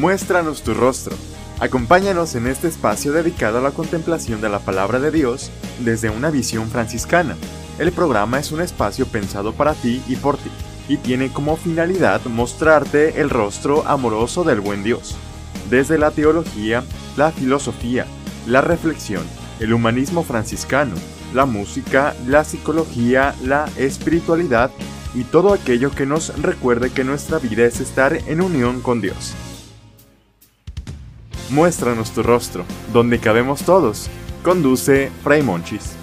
Muéstranos tu rostro. Acompáñanos en este espacio dedicado a la contemplación de la palabra de Dios desde una visión franciscana. El programa es un espacio pensado para ti y por ti, y tiene como finalidad mostrarte el rostro amoroso del buen Dios. Desde la teología, la filosofía, la reflexión, el humanismo franciscano, la música, la psicología, la espiritualidad y todo aquello que nos recuerde que nuestra vida es estar en unión con Dios. Muéstranos tu rostro, donde cabemos todos. Conduce Fray Monchis.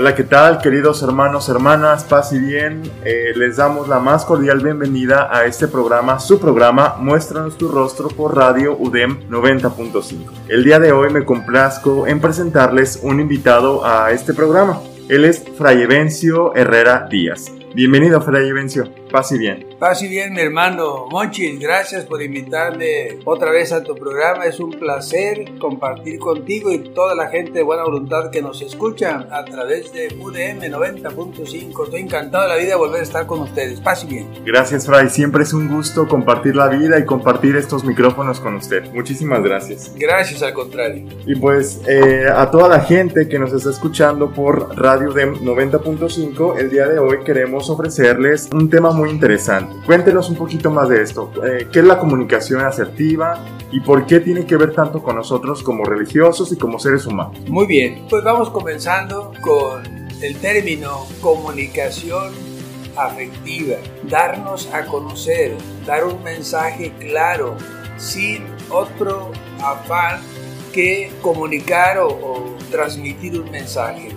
Hola, ¿qué tal queridos hermanos, hermanas? Paz y bien. Eh, les damos la más cordial bienvenida a este programa, su programa Muéstranos tu rostro por Radio UDEM 90.5. El día de hoy me complazco en presentarles un invitado a este programa. Él es Fray Evencio Herrera Díaz. Bienvenido, Fray Vencio. Paz y bien. Paz y bien, mi hermano Monchis. Gracias por invitarme otra vez a tu programa. Es un placer compartir contigo y toda la gente de buena voluntad que nos escucha a través de UDM 90.5. Estoy encantado de la vida de volver a estar con ustedes. Paz y bien. Gracias, Fray. Siempre es un gusto compartir la vida y compartir estos micrófonos con usted. Muchísimas gracias. Gracias, al contrario. Y pues eh, a toda la gente que nos está escuchando por Radio UDEM 90.5, el día de hoy queremos ofrecerles un tema muy interesante. Cuéntenos un poquito más de esto. Eh, ¿Qué es la comunicación asertiva y por qué tiene que ver tanto con nosotros como religiosos y como seres humanos? Muy bien, pues vamos comenzando con el término comunicación afectiva, darnos a conocer, dar un mensaje claro, sin otro afán que comunicar o, o transmitir un mensaje.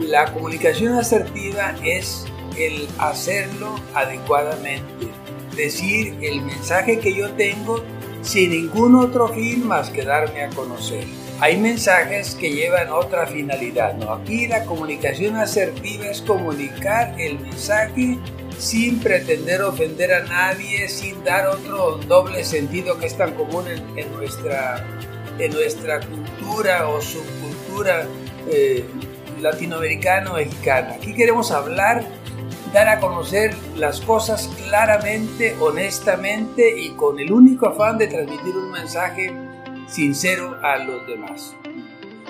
La comunicación asertiva es el hacerlo adecuadamente, decir el mensaje que yo tengo sin ningún otro fin más que darme a conocer. Hay mensajes que llevan otra finalidad, ¿no? Aquí la comunicación asertiva es comunicar el mensaje sin pretender ofender a nadie, sin dar otro doble sentido que es tan común en, nuestra, en nuestra cultura o subcultura eh, latinoamericano-mexicana. Aquí queremos hablar dar a conocer las cosas claramente, honestamente y con el único afán de transmitir un mensaje sincero a los demás.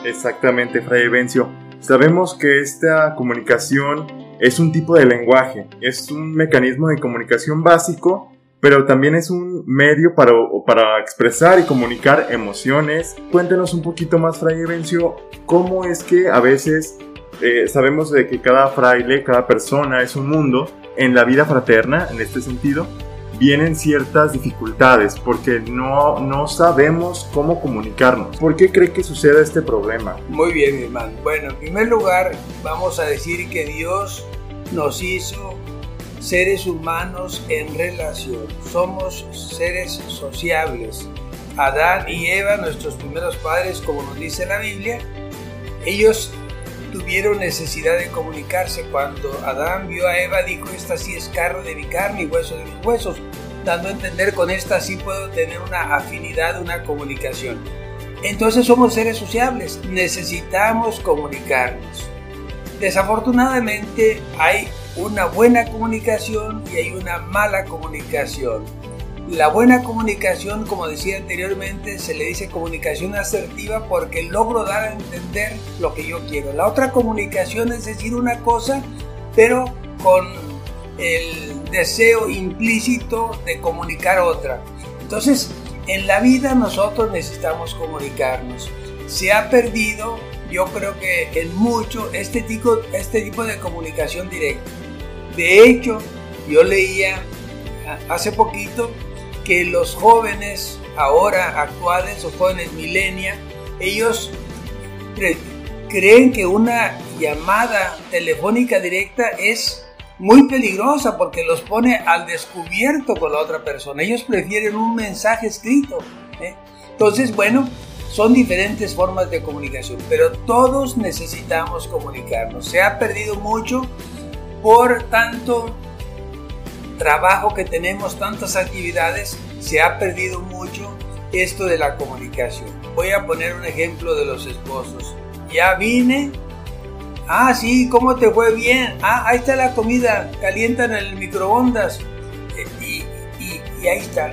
Exactamente, Fray Evencio. Sabemos que esta comunicación es un tipo de lenguaje, es un mecanismo de comunicación básico, pero también es un medio para, para expresar y comunicar emociones. Cuéntenos un poquito más, Fray Evencio, cómo es que a veces eh, sabemos de que cada fraile, cada persona es un mundo. En la vida fraterna, en este sentido, vienen ciertas dificultades porque no, no sabemos cómo comunicarnos. ¿Por qué cree que sucede este problema? Muy bien, mi hermano. Bueno, en primer lugar, vamos a decir que Dios nos hizo seres humanos en relación. Somos seres sociables. Adán y Eva, nuestros primeros padres, como nos dice la Biblia, ellos tuvieron necesidad de comunicarse. Cuando Adán vio a Eva, dijo, esta sí es carne de mi carne y hueso de mis huesos, dando a entender con esta sí puedo tener una afinidad, una comunicación. Entonces somos seres sociables, necesitamos comunicarnos. Desafortunadamente hay una buena comunicación y hay una mala comunicación la buena comunicación, como decía anteriormente, se le dice comunicación asertiva porque logro dar a entender lo que yo quiero. La otra comunicación es decir una cosa, pero con el deseo implícito de comunicar otra. Entonces, en la vida nosotros necesitamos comunicarnos. Se ha perdido, yo creo que en mucho, este tipo, este tipo de comunicación directa. De hecho, yo leía hace poquito que los jóvenes ahora actuales, o jóvenes milenia, ellos creen que una llamada telefónica directa es muy peligrosa porque los pone al descubierto con la otra persona. Ellos prefieren un mensaje escrito. ¿eh? Entonces, bueno, son diferentes formas de comunicación, pero todos necesitamos comunicarnos. Se ha perdido mucho por tanto trabajo que tenemos, tantas actividades, se ha perdido mucho esto de la comunicación. Voy a poner un ejemplo de los esposos. Ya vine. Ah, sí, ¿cómo te fue bien? Ah, ahí está la comida, calienta en el microondas. Y, y ahí está.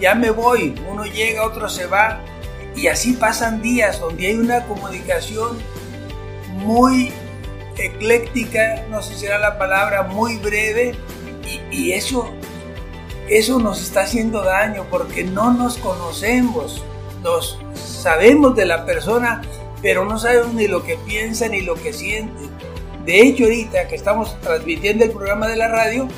Ya me voy. Uno llega, otro se va. Y así pasan días donde hay una comunicación muy ecléctica, no sé si será la palabra, muy breve. Y, eso eso nos está haciendo daño porque no nos conocemos, nos sabemos de la persona, pero no sabemos ni lo que piensa ni lo que siente. De hecho, ahorita que estamos transmitiendo el programa de la radio,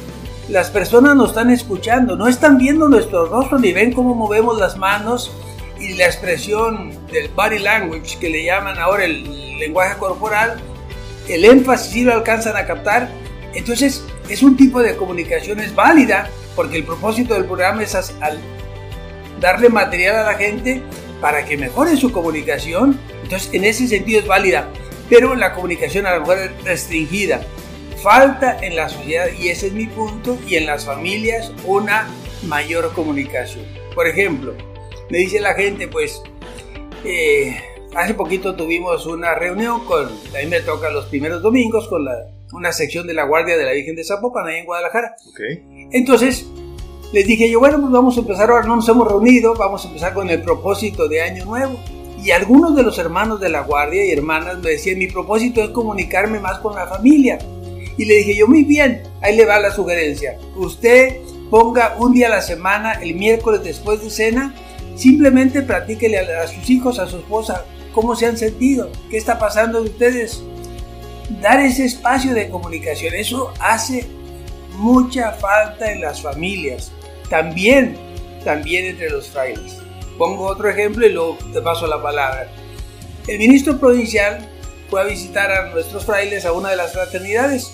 las personas nos están escuchando, no están viendo nuestro rostro ni ven cómo movemos las manos y la expresión del body language que le llaman ahora el lenguaje corporal, el énfasis sí lo alcanzan a captar. Entonces, es un tipo de comunicación es válida porque el propósito del programa es darle material a la gente para que mejore su comunicación. Entonces, en ese sentido es válida, pero la comunicación a lo mejor es restringida. Falta en la sociedad, y ese es mi punto, y en las familias una mayor comunicación. Por ejemplo, me dice la gente, pues, eh, hace poquito tuvimos una reunión con, a mí me toca los primeros domingos con la una sección de la Guardia de la Virgen de Zapopan, ahí en Guadalajara. Entonces, les dije yo, bueno, pues vamos a empezar ahora, no nos hemos reunido, vamos a empezar con el propósito de Año Nuevo. Y algunos de los hermanos de la Guardia y hermanas me decían, mi propósito es comunicarme más con la familia. Y le dije yo, muy bien, ahí le va la sugerencia. Usted ponga un día a la semana, el miércoles después de cena, simplemente platíquele a, sus hijos, a su esposa, cómo se han sentido, qué está pasando de ustedes, dar ese espacio de comunicación. Eso hace mucha falta en las familias, también, también entre los frailes. Pongo otro ejemplo y luego te paso la palabra. El ministro provincial fue a visitar a nuestros frailes a una de las fraternidades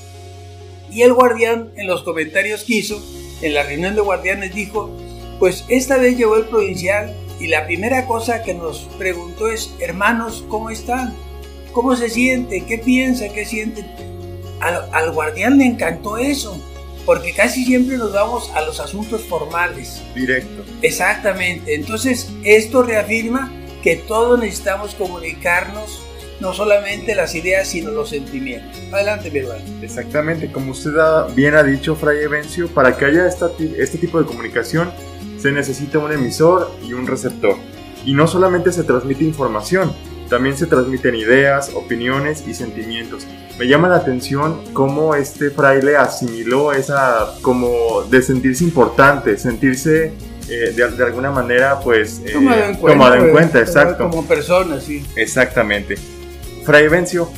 y el guardián en los comentarios que hizo, en la reunión de guardianes dijo, pues esta vez llegó el provincial y la primera cosa que nos preguntó es, hermanos, ¿cómo están? ¿Cómo se siente? ¿Qué piensa? ¿Qué siente? Al, guardián le encantó eso, porque casi siempre nos vamos a los asuntos formales. Directo. Exactamente. Entonces, esto reafirma que todos necesitamos comunicarnos no solamente las ideas, sino los sentimientos. Adelante, mi hermano. Exactamente, como usted bien ha dicho, Fray Evencio, para que haya este tipo de comunicación se necesita un emisor y un receptor. Y no solamente se transmite información, también se transmiten ideas, opiniones y sentimientos. Me llama la atención cómo este fraile asimiló esa como de sentirse importante, sentirse eh, de, alguna manera pues eh, tomado en cuenta, pues, exacto. Como persona, sí. Exactamente. Fray Vencio,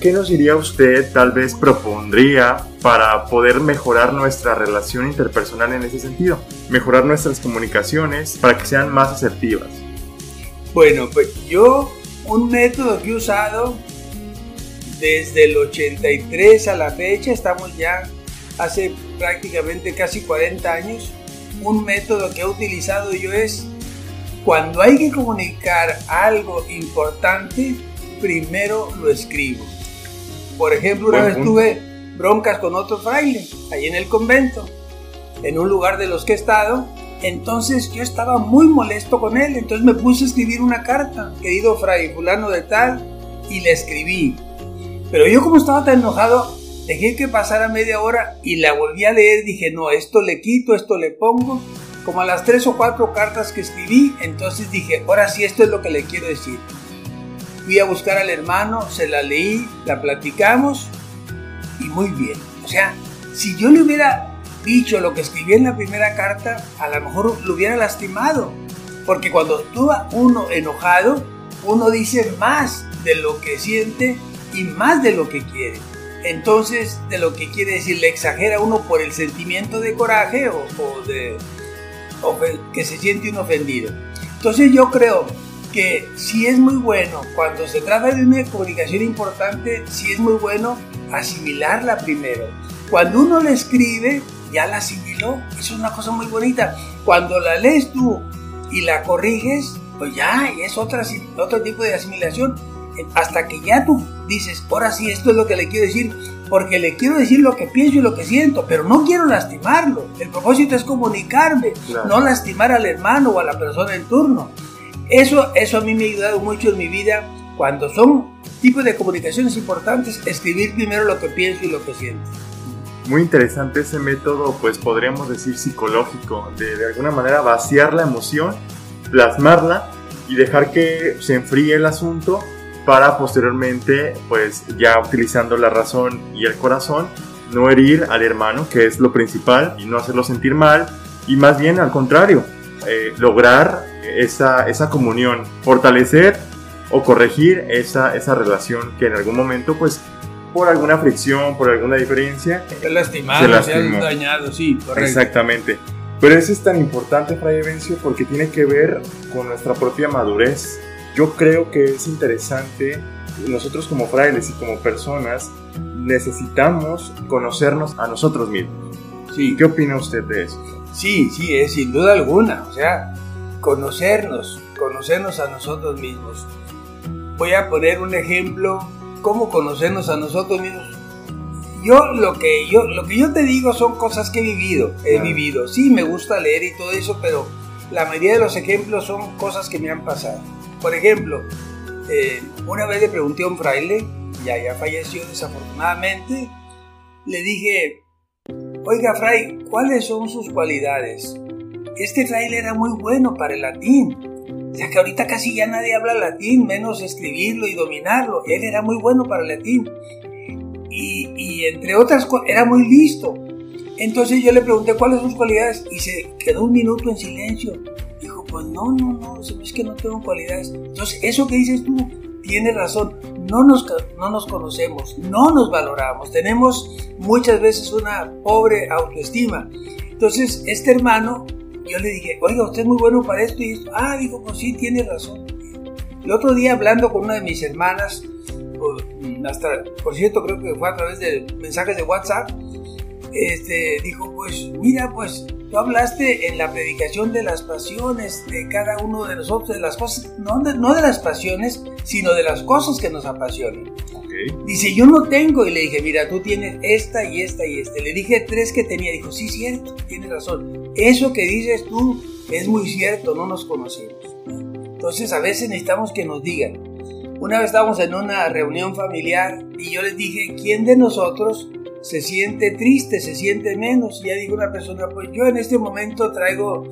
¿qué nos diría usted, tal vez propondría para poder mejorar nuestra relación interpersonal en ese sentido? Mejorar nuestras comunicaciones para que sean más asertivas. Bueno, pues yo un método que he usado desde el 83 a la fecha, estamos ya hace prácticamente casi 40 años, un método que he utilizado yo es cuando hay que comunicar algo importante, primero lo escribo. Por ejemplo, una vez tuve broncas con otro fraile, ahí en el convento, en un lugar de los que he estado, entonces yo estaba muy molesto con él, entonces me puse a escribir una carta, querido fray fulano de tal, y le escribí. Pero yo como estaba tan enojado, dejé que pasara media hora y la volví a leer, dije, no, esto le quito, esto le pongo. Como a las tres o cuatro cartas que escribí, entonces dije, ahora sí, esto es lo que le quiero decir. Fui a buscar al hermano, se la leí, la platicamos y muy bien. O sea, si yo le hubiera dicho lo que escribí en la primera carta, a lo mejor lo hubiera lastimado. Porque cuando estuvo uno enojado, uno dice más de lo que siente y más de lo que quiere. Entonces, de lo que quiere decir, le exagera uno por el sentimiento de coraje o, de que se siente uno ofendido. Entonces yo creo que si es muy bueno, cuando se trata de una comunicación importante, si es muy bueno asimilarla primero. Cuando uno le escribe, ya la asimiló. Eso es una cosa muy bonita. Cuando la lees tú y la corriges, pues ya es otra, otro tipo de asimilación. hasta que ya tú dices, ahora sí, esto es lo que le quiero decir, porque le quiero decir lo que pienso y lo que siento, pero no quiero lastimarlo. El propósito es comunicarme, no lastimar al hermano o a la persona en turno. Eso, eso a mí me ha ayudado mucho en mi vida cuando son tipos de comunicaciones importantes, escribir primero lo que pienso y lo que siento. Muy interesante ese método, pues podríamos decir psicológico, de de alguna manera vaciar la emoción, plasmarla y dejar que se enfríe el asunto para posteriormente, pues ya utilizando la razón y el corazón, no herir al hermano, que es lo principal, y no hacerlo sentir mal, y más bien al contrario, eh, lograr esa, esa comunión, fortalecer o corregir esa, esa relación que en algún momento, pues, por alguna fricción, por alguna diferencia, se lastimado, se, dañado, sí, correcto. Exactamente. Pero eso es tan importante, Fray Evencio, porque tiene que ver con nuestra propia madurez. Yo creo que es interesante, nosotros como frailes y como personas, necesitamos conocernos a nosotros mismos. Sí. ¿Qué opina usted de eso? Sí, sí, es sin duda alguna. O sea, conocernos, conocernos a nosotros mismos. Voy a poner un ejemplo, cómo conocernos a nosotros mismos. Yo lo que yo lo que yo te digo son cosas que he vivido, he vivido. Sí, me gusta leer y todo eso, pero la mayoría de los ejemplos son cosas que me han pasado. Por ejemplo, eh, una vez le pregunté a un fraile, ya ya falleció desafortunadamente, le dije, oiga fray, ¿cuáles son sus cualidades? Este fraile era muy bueno para el latín. Ya que ahorita casi ya nadie habla latín, menos escribirlo y dominarlo. Él era muy bueno para el latín. Y, entre otras cosas, era muy listo. Entonces yo le pregunté cuáles son sus cualidades y se quedó un minuto en silencio. Dijo, pues no, no, no, es que no tengo cualidades. Entonces, eso que dices tú, tiene razón. No nos, no nos conocemos, no nos valoramos. Tenemos muchas veces una pobre autoestima. Entonces, este hermano yo le dije, oiga, usted es muy bueno para esto y esto. Ah, digo, pues sí, tiene razón. El otro día hablando con una de mis hermanas, por, hasta, por cierto, creo que fue a través de mensajes de WhatsApp, este, dijo, pues mira, pues tú hablaste en la predicación de las pasiones de cada uno de nosotros, de las cosas, no de, no de las pasiones, sino de las cosas que nos apasionan. Dice, yo no tengo. Y le dije, mira, tú tienes esta y esta y esta. Le dije tres que tenía. Dijo, sí, cierto, tienes razón. Eso que dices tú es muy cierto, no nos conocemos. Entonces a veces necesitamos que nos digan. Una vez estábamos en una reunión familiar y yo les dije, ¿quién de nosotros se siente triste, se siente menos? Y ya dijo una persona, pues yo en este momento traigo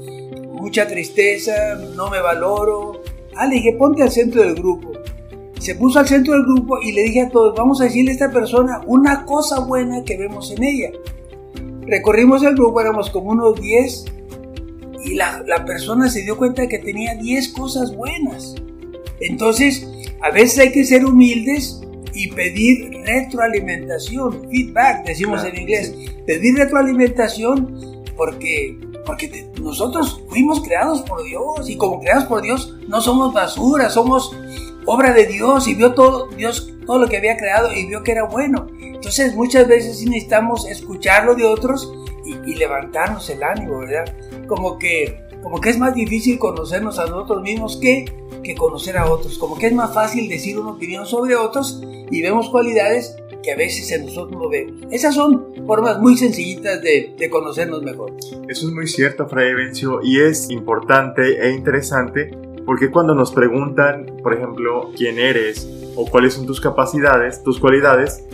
mucha tristeza, no me valoro. Ah, le dije, ponte al centro del grupo se puso al centro del grupo y le dije a todos, vamos a decirle a esta persona una cosa buena que vemos en ella. Recorrimos el grupo, éramos como unos 10 y la, la persona se dio cuenta de que tenía 10 cosas buenas. Entonces, a veces hay que ser humildes y pedir retroalimentación, feedback, decimos en inglés. Pedir retroalimentación porque, porque nosotros fuimos creados por Dios y como creados por Dios no somos basura, somos obra de Dios y vio todo, Dios todo lo que había creado y vio que era bueno. Entonces muchas veces necesitamos escucharlo de otros y, levantarnos el ánimo, ¿verdad? Como que, como que es más difícil conocernos a nosotros mismos que, que conocer a otros. Como que es más fácil decir una opinión sobre otros y vemos cualidades que a veces en nosotros no vemos. Esas son formas muy sencillitas de, conocernos mejor. Eso es muy cierto, Fray Evencio, y es importante e interesante porque cuando nos preguntan, por ejemplo, quién eres o cuáles son tus capacidades, tus cualidades,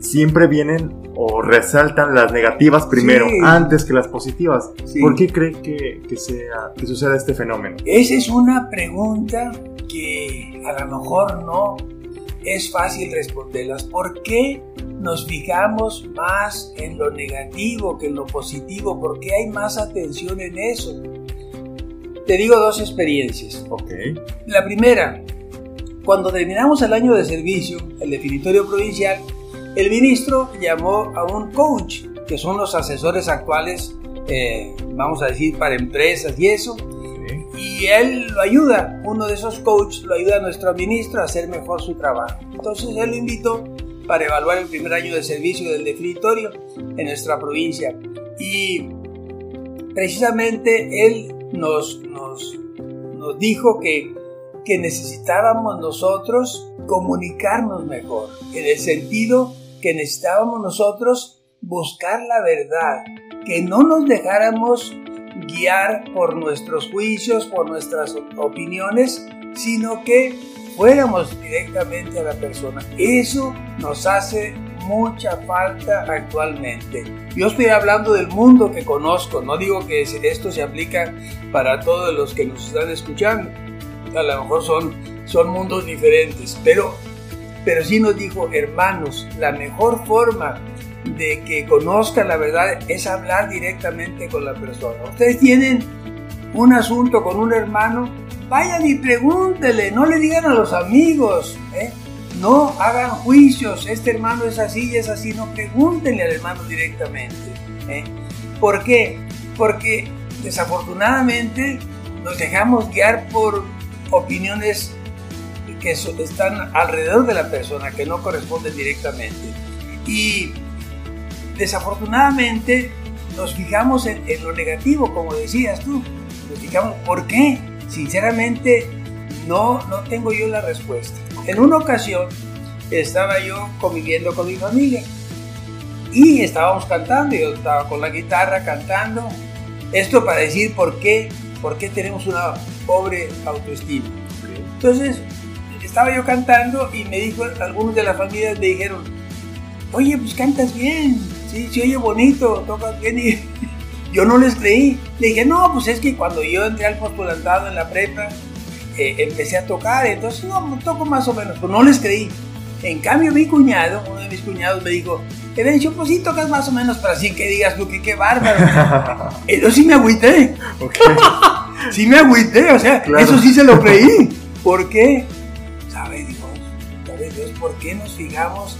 siempre vienen o resaltan las negativas primero, antes que las positivas. ¿Por qué cree que, que, sea, que suceda este fenómeno? Esa es una pregunta que a lo mejor no es fácil responderlas. ¿Por qué nos fijamos más en lo negativo que en lo positivo? ¿Por qué hay más atención en eso? Te digo dos experiencias. Ok. La primera, cuando terminamos el año de servicio, el definitorio provincial, el ministro llamó a un coach, que son los asesores actuales, eh, vamos a decir, para empresas y eso. Y él lo ayuda, uno de esos coaches lo ayuda a nuestro ministro a hacer mejor su trabajo. Entonces él lo invitó para evaluar el primer año de servicio del definitorio en nuestra provincia. Y precisamente él nos, nos, nos dijo que, que necesitábamos nosotros comunicarnos mejor, en el sentido que necesitábamos nosotros buscar la verdad, que no nos dejáramos guiar por nuestros juicios, por nuestras opiniones, sino que fuéramos directamente a la persona. Eso nos hace mucha falta actualmente. Yo estoy hablando del mundo que conozco, no digo que esto se aplica para todos los que nos están escuchando. A lo mejor son, son mundos diferentes, pero, pero sí nos dijo, hermanos, la mejor forma de que conozcan la verdad es hablar directamente con la persona. Ustedes tienen un asunto con un hermano, vayan y pregúntele, no le digan a los amigos, ¿eh? no hagan juicios, este hermano es así y es así, no pregúntenle al hermano directamente. ¿eh? ¿Por qué? Porque desafortunadamente nos dejamos guiar por opiniones que están alrededor de la persona, que no corresponden directamente. Y desafortunadamente nos fijamos en, lo negativo, como decías tú. Nos fijamos, ¿por qué? Sinceramente, no, no tengo yo la respuesta. En una ocasión estaba yo conviviendo con mi familia y estábamos cantando, yo estaba con la guitarra cantando. Esto para decir por qué, por qué tenemos una pobre autoestima. Entonces, estaba yo cantando y me dijo, algunos de la familia me dijeron, oye, pues cantas bien, sí, sí oye bonito, tocas bien y yo no les creí. Le dije, no, pues es que cuando yo entré al postulantado en la prepa, eh, empecé a tocar, entonces no, toco más o menos, pues no les creí. En cambio, mi cuñado, uno de mis cuñados me dijo, Evencio, pues sí tocas más o menos, pero así que digas tú que qué bárbaro. eso sí me agüité. sí me agüité, o sea, eso sí se lo creí. ¿Por qué? ¿Sabe Dios? ¿Sabe Dios por qué nos fijamos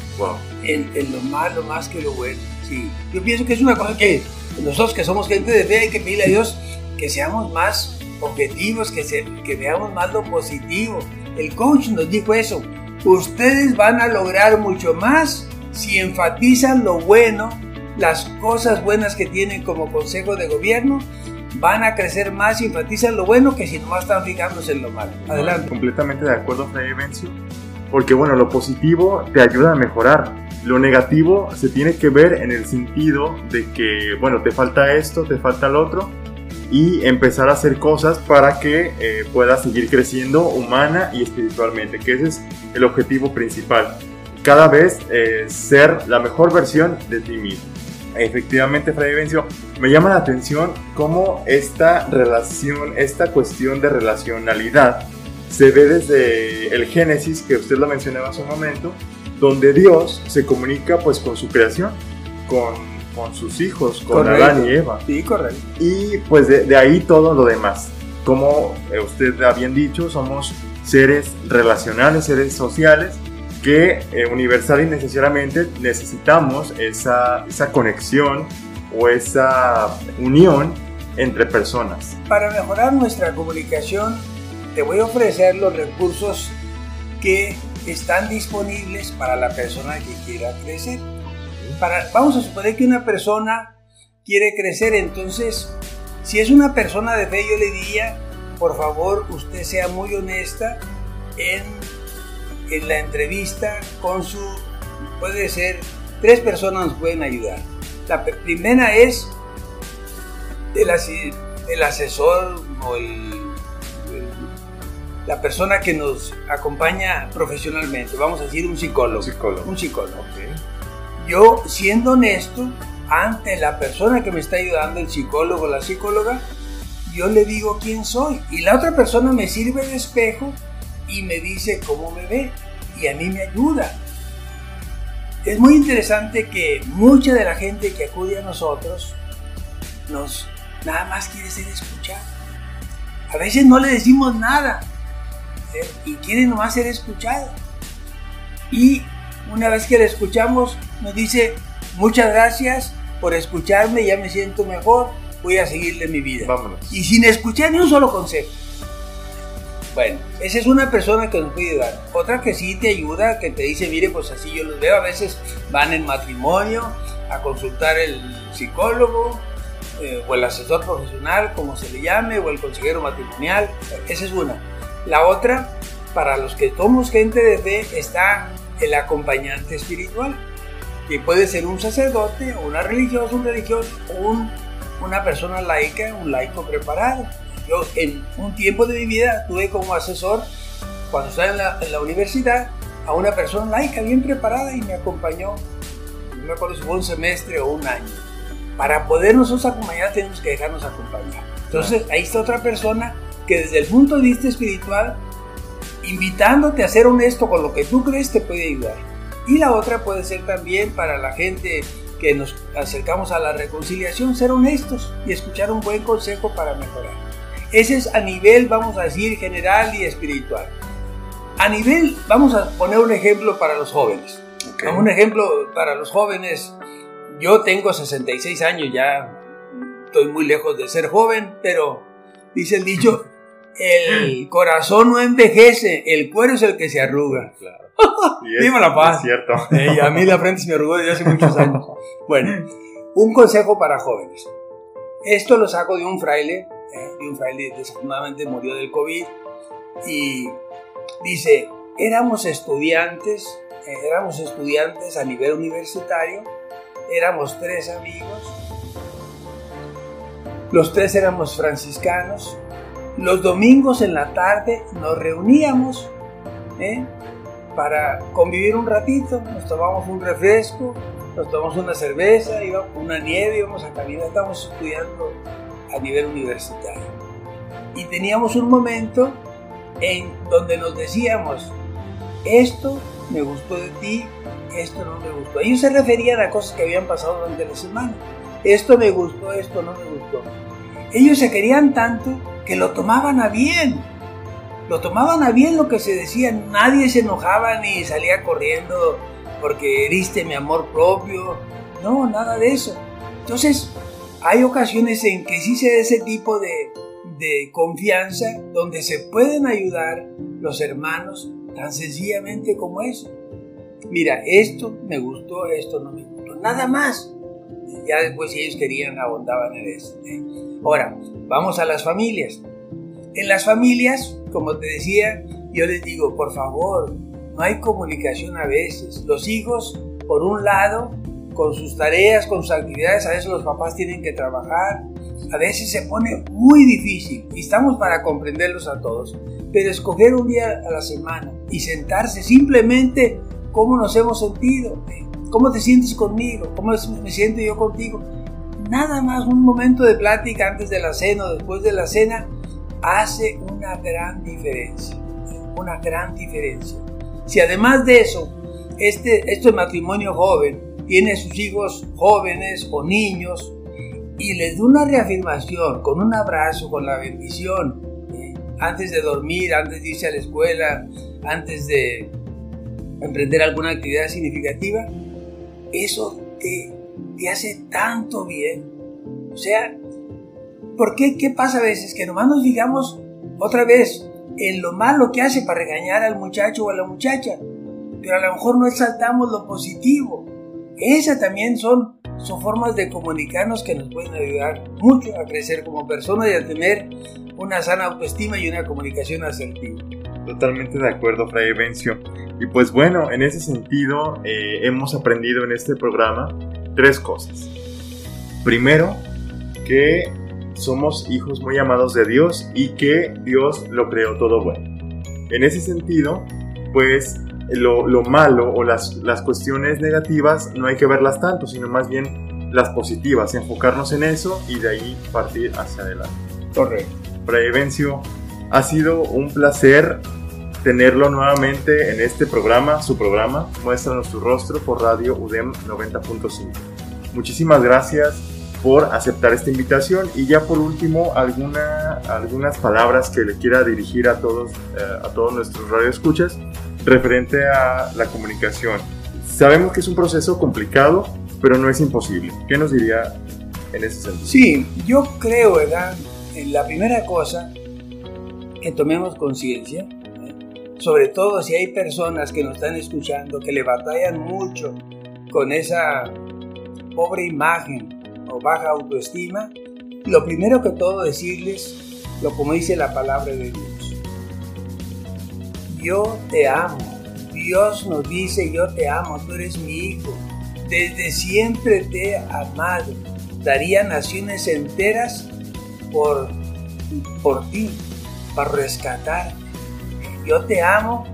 en, en, lo malo más que lo bueno? Sí, yo pienso que es una cosa que nosotros que somos gente de fe hay que pedirle a Dios que seamos más objetivos, que, se, que veamos más lo positivo. El coach nos dijo eso. Ustedes van a lograr mucho más si enfatizan lo bueno, las cosas buenas que tienen como consejo de gobierno van a crecer más y enfatizan lo bueno que si no están fijándose en lo malo. Adelante. Completamente de acuerdo, Freddy Bencio. Porque bueno, lo positivo te ayuda a mejorar. Lo negativo se tiene que ver en el sentido de que, bueno, te falta esto, te falta lo otro, y empezar a hacer cosas para que eh, puedas seguir creciendo humana y espiritualmente, que ese es el objetivo principal. Cada vez eh, ser la mejor versión de ti mismo efectivamente, Freddy Vencio, me llama la atención cómo esta relación, esta cuestión de relacionalidad se ve desde el Génesis, que usted lo mencionaba hace un momento, donde Dios se comunica pues con su creación, con, con sus hijos, con Adán y Eva. Sí, correcto. Y pues de, de ahí todo lo demás. Como eh, usted ha bien dicho, somos seres relacionales, seres sociales, que eh, universal y necesariamente necesitamos esa, esa conexión o esa unión entre personas. Para mejorar nuestra comunicación, te voy a ofrecer los recursos que están disponibles para la persona que quiera crecer. Para, vamos a suponer que una persona quiere crecer, entonces, si es una persona de fe, yo le diría, por favor, usted sea muy honesta en en la entrevista con su, puede ser, tres personas nos pueden ayudar. La primera es el, el asesor o el, la persona que nos acompaña profesionalmente, vamos a decir un psicólogo. Un psicólogo. Yo, siendo honesto, ante la persona que me está ayudando, el psicólogo la psicóloga, yo le digo quién soy. Y la otra persona me sirve de espejo y me dice cómo me ve y a mí me ayuda. Es muy interesante que mucha de la gente que acude a nosotros nos nada más quiere ser escuchada. A veces no le decimos nada y quiere nomás ser escuchada. Y una vez que le escuchamos nos dice muchas gracias por escucharme, ya me siento mejor, voy a seguirle mi vida. Vámonos. Y sin escuchar ni un solo consejo. Bueno, esa es una persona que nos puede ayudar. Otra que sí te ayuda, que te dice, mire, pues así yo los veo, a veces van en matrimonio a consultar el psicólogo eh, o el asesor profesional, como se le llame, o el consejero matrimonial. Esa es una. La otra para los que somos gente de fe está el acompañante espiritual, que puede ser un sacerdote, o una religiosa, un religioso, o una persona laica, un laico preparado. Yo en un tiempo de mi vida tuve como asesor, cuando estaba en la, en la universidad, a una persona laica bien preparada y me acompañó, no me acuerdo si fue un semestre o un año. Para poder nosotros acompañar tenemos que dejarnos acompañar. Entonces ahí está otra persona que desde el punto de vista espiritual, invitándote a ser honesto con lo que tú crees, te puede ayudar. Y la otra puede ser también para la gente que nos acercamos a la reconciliación, ser honestos y escuchar un buen consejo para mejorar. Ese es a nivel, vamos a decir, general y espiritual. A nivel, vamos a poner un ejemplo para los jóvenes. Un ejemplo para los jóvenes. Yo tengo 66 años, ya estoy muy lejos de ser joven, pero dice el dicho, el corazón no envejece, el cuero es el que se arruga. Claro. Dime la paz. Es cierto. a mí la frente se me arrugó desde hace muchos años. Bueno, un consejo para jóvenes. Esto lo saco de un fraile, eh, de un fraile desafortunadamente murió del COVID, y dice, éramos estudiantes, eh, éramos estudiantes a nivel universitario, éramos tres amigos, los tres éramos franciscanos, los domingos en la tarde nos reuníamos ¿eh? para convivir un ratito, nos tomamos un refresco, nos tomamos una cerveza, íbamos una nieve, íbamos a caminar, estábamos estudiando a nivel universitario. Y teníamos un momento en donde nos decíamos, esto me gustó de ti, esto no me gustó. Ellos se referían a cosas que habían pasado durante la semana. Esto me gustó, esto no me gustó. Ellos se querían tanto que lo tomaban a bien. Lo tomaban a bien lo que se decía. Nadie se enojaba ni salía corriendo porque heriste mi amor propio. No, nada de eso. Entonces, hay ocasiones en que sí se da ese tipo de, de confianza donde se pueden ayudar los hermanos tan sencillamente como eso. Mira, esto me gustó, esto no me gustó. Nada más. Ya después si ellos querían, abondaban en eso. ¿eh? Ahora, vamos a las familias. En las familias, como te decía, yo les digo, por favor, no hay comunicación a veces. Los hijos, por un lado, con sus tareas, con sus actividades, a veces los papás tienen que trabajar. A veces se pone muy difícil y estamos para comprenderlos a todos. Pero escoger un día a la semana y sentarse simplemente cómo nos hemos sentido, cómo te sientes conmigo, cómo me siento yo contigo. Nada más un momento de plática antes de la cena o después de la cena hace una gran diferencia. Una gran diferencia. Si además de eso, este, este matrimonio joven tiene sus hijos jóvenes o niños y les da una reafirmación con un abrazo, con la bendición, ¿eh? antes de dormir, antes de irse a la escuela, antes de emprender alguna actividad significativa, eso te, te hace tanto bien. O sea, ¿por qué? ¿Qué pasa a veces? Que nomás nos digamos otra vez en lo malo que hace para regañar al muchacho o a la muchacha, pero a lo mejor no exaltamos lo positivo. Esas también son, son formas de comunicarnos que nos pueden ayudar mucho a crecer como personas y a tener una sana autoestima y una comunicación asertiva. Totalmente de acuerdo, Fray Vencio. Y pues bueno, en ese sentido eh, hemos aprendido en este programa tres cosas. Primero, que somos hijos muy amados de Dios y que Dios lo creó todo bueno. En ese sentido, pues lo, lo malo o las, las cuestiones negativas no hay que verlas tanto, sino más bien las positivas, enfocarnos en eso y de ahí partir hacia adelante. Correcto. Fray Vencio, ha sido un placer tenerlo nuevamente en este programa, su programa, Muéstranos tu rostro por Radio UDEM 90.5. Muchísimas gracias por aceptar esta invitación y ya por último alguna, algunas palabras que le quiera dirigir a todos, eh, a todos nuestros radioescuchas referente a la comunicación. Sabemos que es un proceso complicado, pero no es imposible. ¿Qué nos diría en ese sentido? Sí, yo creo, ¿verdad? En la primera cosa, que tomemos conciencia. Sobre todo si hay personas que nos están escuchando que le batallan mucho con esa pobre imagen o baja autoestima, lo primero que todo decirles, lo como dice la palabra de Dios. yo te amo. Dios nos dice, yo te amo, tú eres mi hijo. Desde siempre te he amado. Daría naciones enteras por, por ti, para rescatarte. Yo te amo,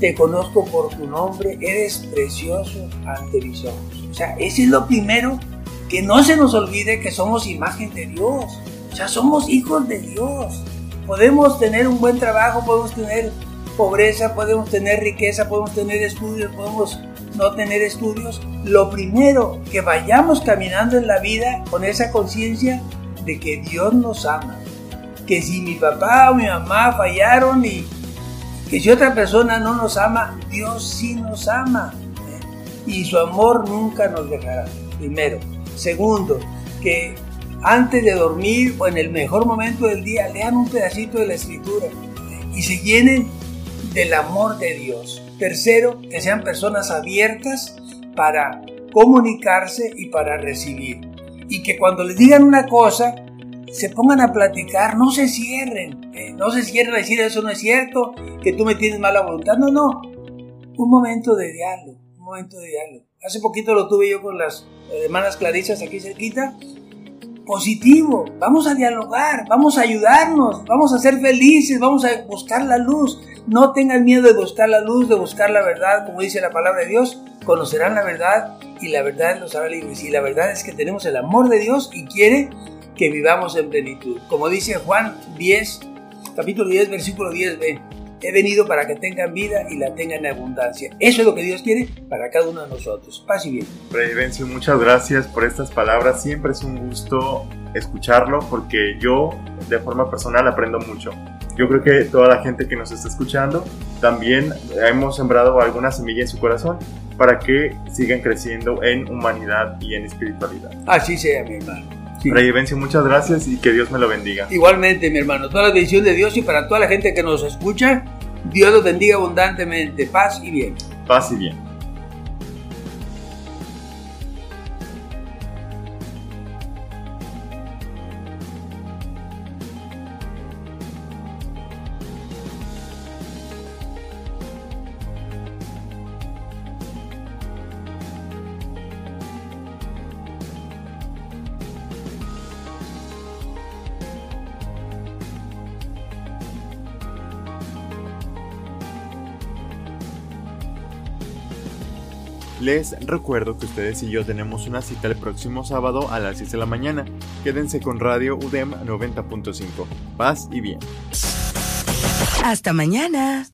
te conozco por tu nombre, eres precioso ante mis ojos. O sea, ese es lo primero, que no se nos olvide que somos imagen de Dios. O sea, somos hijos de Dios. Podemos tener un buen trabajo, podemos tener pobreza, podemos tener riqueza, podemos tener estudios, podemos no tener estudios. Lo primero, que vayamos caminando en la vida con esa conciencia de que Dios nos ama. Que si mi papá o mi mamá fallaron y que si otra persona no nos ama, Dios sí nos ama. ¿eh? Y su amor nunca nos dejará. Primero. Segundo, que antes de dormir o en el mejor momento del día lean un pedacito de la escritura ¿eh? y se llenen del amor de Dios. Tercero, que sean personas abiertas para comunicarse y para recibir. Y que cuando les digan una cosa, se pongan a platicar, no se cierren, eh, no se cierren a decir eso no es cierto, que tú me tienes mala voluntad, no, no, un momento de diálogo, un momento de diálogo. Hace poquito lo tuve yo con las hermanas Clarisas aquí cerquita, positivo, vamos a dialogar, vamos a ayudarnos, vamos a ser felices, vamos a buscar la luz, no tengan miedo de buscar la luz, de buscar la verdad, como dice la palabra de Dios, conocerán la verdad y la verdad los hará libres. Y la verdad es que tenemos el amor de Dios y quiere que vivamos en plenitud. Como dice Juan 10, capítulo 10, versículo 10b, he venido para que tengan vida y la tengan en abundancia. Eso es lo que Dios quiere para cada uno de nosotros. Paz y bien. Fray muchas gracias por estas palabras. Siempre es un gusto escucharlo porque yo de forma personal aprendo mucho. Yo creo que toda la gente que nos está escuchando también hemos sembrado alguna semilla en su corazón para que sigan creciendo en humanidad y en espiritualidad. Así sea, mi hermano. Sí. muchas gracias y que Dios me lo bendiga. Igualmente, mi hermano, toda la bendición de Dios y para toda la gente que nos escucha, Dios los bendiga abundantemente. Paz y bien. Paz y bien. Les recuerdo que ustedes y yo tenemos una cita el próximo sábado a las 6 de la mañana. Quédense con Radio UDEM 90.5. Paz y bien. Hasta mañana.